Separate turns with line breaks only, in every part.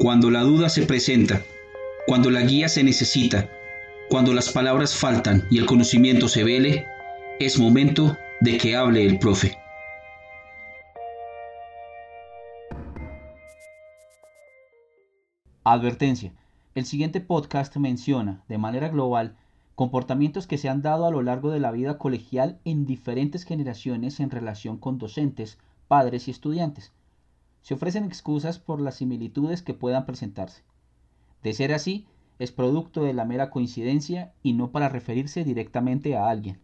Cuando la duda se presenta, cuando la guía se necesita, cuando las palabras faltan y el conocimiento se vele, es momento de que hable el profe.
Advertencia. El siguiente podcast menciona, de manera global, comportamientos que se han dado a lo largo de la vida colegial en diferentes generaciones en relación con docentes, padres y estudiantes se ofrecen excusas por las similitudes que puedan presentarse. De ser así, es producto de la mera coincidencia y no para referirse directamente a alguien.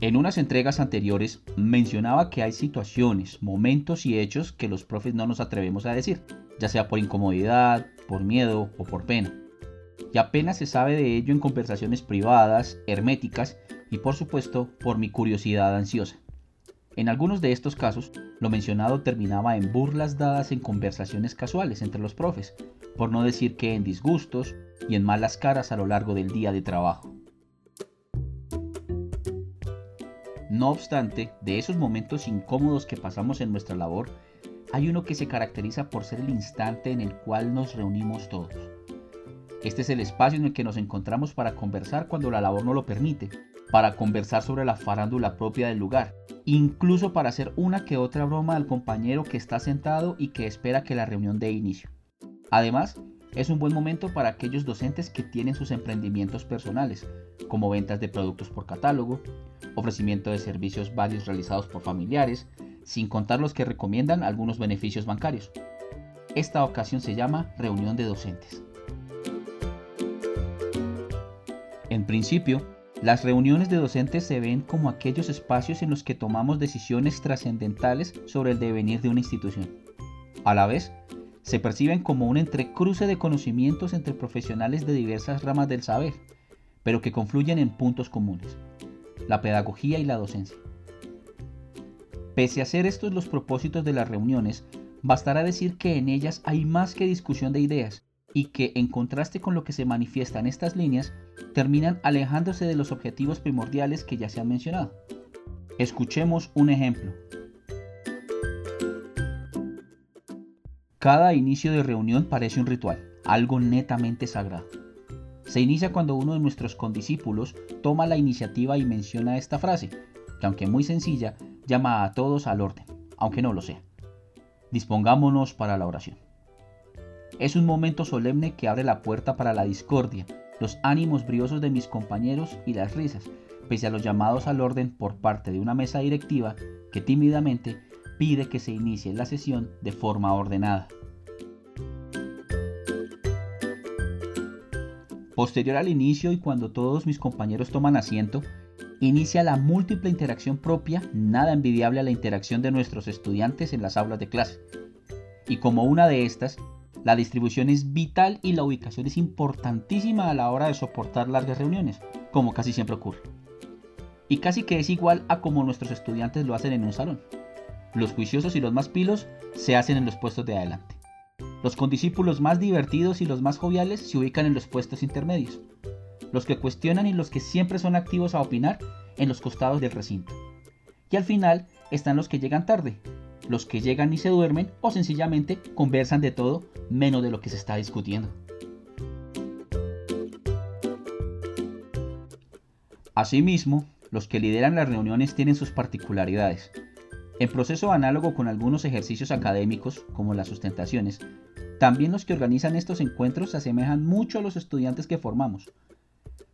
En unas entregas anteriores mencionaba que hay situaciones, momentos y hechos que los profes no nos atrevemos a decir, ya sea por incomodidad, por miedo o por pena y apenas se sabe de ello en conversaciones privadas, herméticas y por supuesto por mi curiosidad ansiosa. En algunos de estos casos, lo mencionado terminaba en burlas dadas en conversaciones casuales entre los profes, por no decir que en disgustos y en malas caras a lo largo del día de trabajo. No obstante, de esos momentos incómodos que pasamos en nuestra labor, hay uno que se caracteriza por ser el instante en el cual nos reunimos todos este es el espacio en el que nos encontramos para conversar cuando la labor no lo permite, para conversar sobre la farándula propia del lugar, incluso para hacer una que otra broma al compañero que está sentado y que espera que la reunión dé inicio. Además, es un buen momento para aquellos docentes que tienen sus emprendimientos personales, como ventas de productos por catálogo, ofrecimiento de servicios varios realizados por familiares, sin contar los que recomiendan algunos beneficios bancarios. Esta ocasión se llama reunión de docentes. Principio, las reuniones de docentes se ven como aquellos espacios en los que tomamos decisiones trascendentales sobre el devenir de una institución. A la vez, se perciben como un entrecruce de conocimientos entre profesionales de diversas ramas del saber, pero que confluyen en puntos comunes, la pedagogía y la docencia. Pese a ser estos los propósitos de las reuniones, bastará decir que en ellas hay más que discusión de ideas, y que en contraste con lo que se manifiesta en estas líneas, terminan alejándose de los objetivos primordiales que ya se han mencionado. Escuchemos un ejemplo. Cada inicio de reunión parece un ritual, algo netamente sagrado. Se inicia cuando uno de nuestros condiscípulos toma la iniciativa y menciona esta frase, que aunque muy sencilla, llama a todos al orden, aunque no lo sea. Dispongámonos para la oración. Es un momento solemne que abre la puerta para la discordia, los ánimos briosos de mis compañeros y las risas, pese a los llamados al orden por parte de una mesa directiva que tímidamente pide que se inicie la sesión de forma ordenada. Posterior al inicio y cuando todos mis compañeros toman asiento, inicia la múltiple interacción propia, nada envidiable a la interacción de nuestros estudiantes en las aulas de clase. Y como una de estas, La distribución es vital y la ubicación es importantísima a la hora de soportar largas reuniones, como casi siempre ocurre. Y casi que es igual a como nuestros estudiantes lo hacen en un salón. Los juiciosos y los más pilos se hacen en los puestos de adelante. Los condiscípulos más divertidos y los más joviales se ubican en los puestos intermedios. Los que cuestionan y los que siempre son activos a opinar en los costados del recinto. Y al final están los que llegan tarde, los que llegan y se duermen o sencillamente conversan de todo menos de lo que se está discutiendo. Asimismo, los que lideran las reuniones tienen sus particularidades. En proceso análogo con algunos ejercicios académicos, como las sustentaciones, también los que organizan estos encuentros se asemejan mucho a los estudiantes que formamos.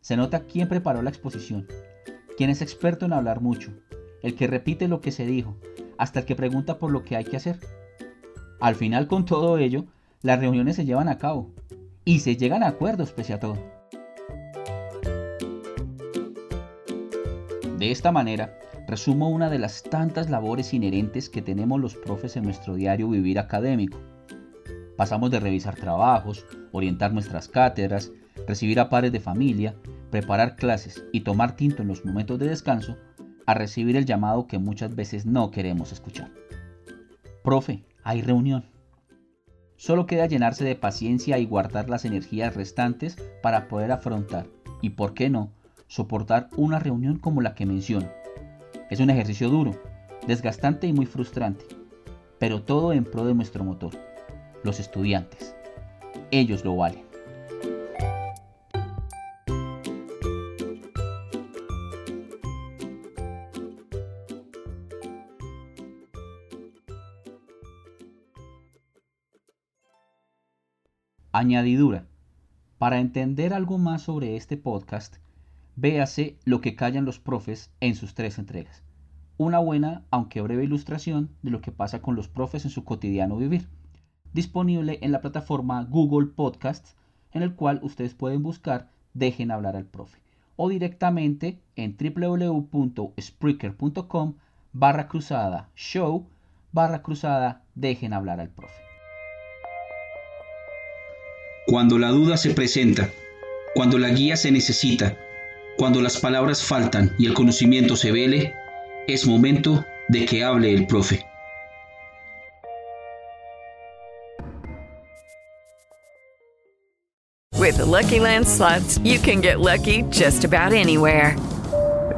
Se nota quién preparó la exposición, quién es experto en hablar mucho, el que repite lo que se dijo, hasta el que pregunta por lo que hay que hacer. Al final con todo ello, las reuniones se llevan a cabo y se llegan a acuerdos pese a todo. De esta manera, resumo una de las tantas labores inherentes que tenemos los profes en nuestro diario vivir académico. Pasamos de revisar trabajos, orientar nuestras cátedras, recibir a pares de familia, preparar clases y tomar tinto en los momentos de descanso, a recibir el llamado que muchas veces no queremos escuchar. Profe, hay reunión. Solo queda llenarse de paciencia y guardar las energías restantes para poder afrontar y, por qué no, soportar una reunión como la que menciono. Es un ejercicio duro, desgastante y muy frustrante, pero todo en pro de nuestro motor, los estudiantes. Ellos lo valen. Añadidura. Para entender algo más sobre este podcast, véase Lo que callan los profes en sus tres entregas. Una buena, aunque breve ilustración de lo que pasa con los profes en su cotidiano vivir. Disponible en la plataforma Google Podcasts, en el cual ustedes pueden buscar Dejen hablar al profe. O directamente en www.spreaker.com barra cruzada show barra cruzada Dejen hablar al profe.
Cuando la duda se presenta, cuando la guía se necesita, cuando las palabras faltan y el conocimiento se vele, es momento de que hable el profe.
With the Lucky Land you can get lucky just about anywhere.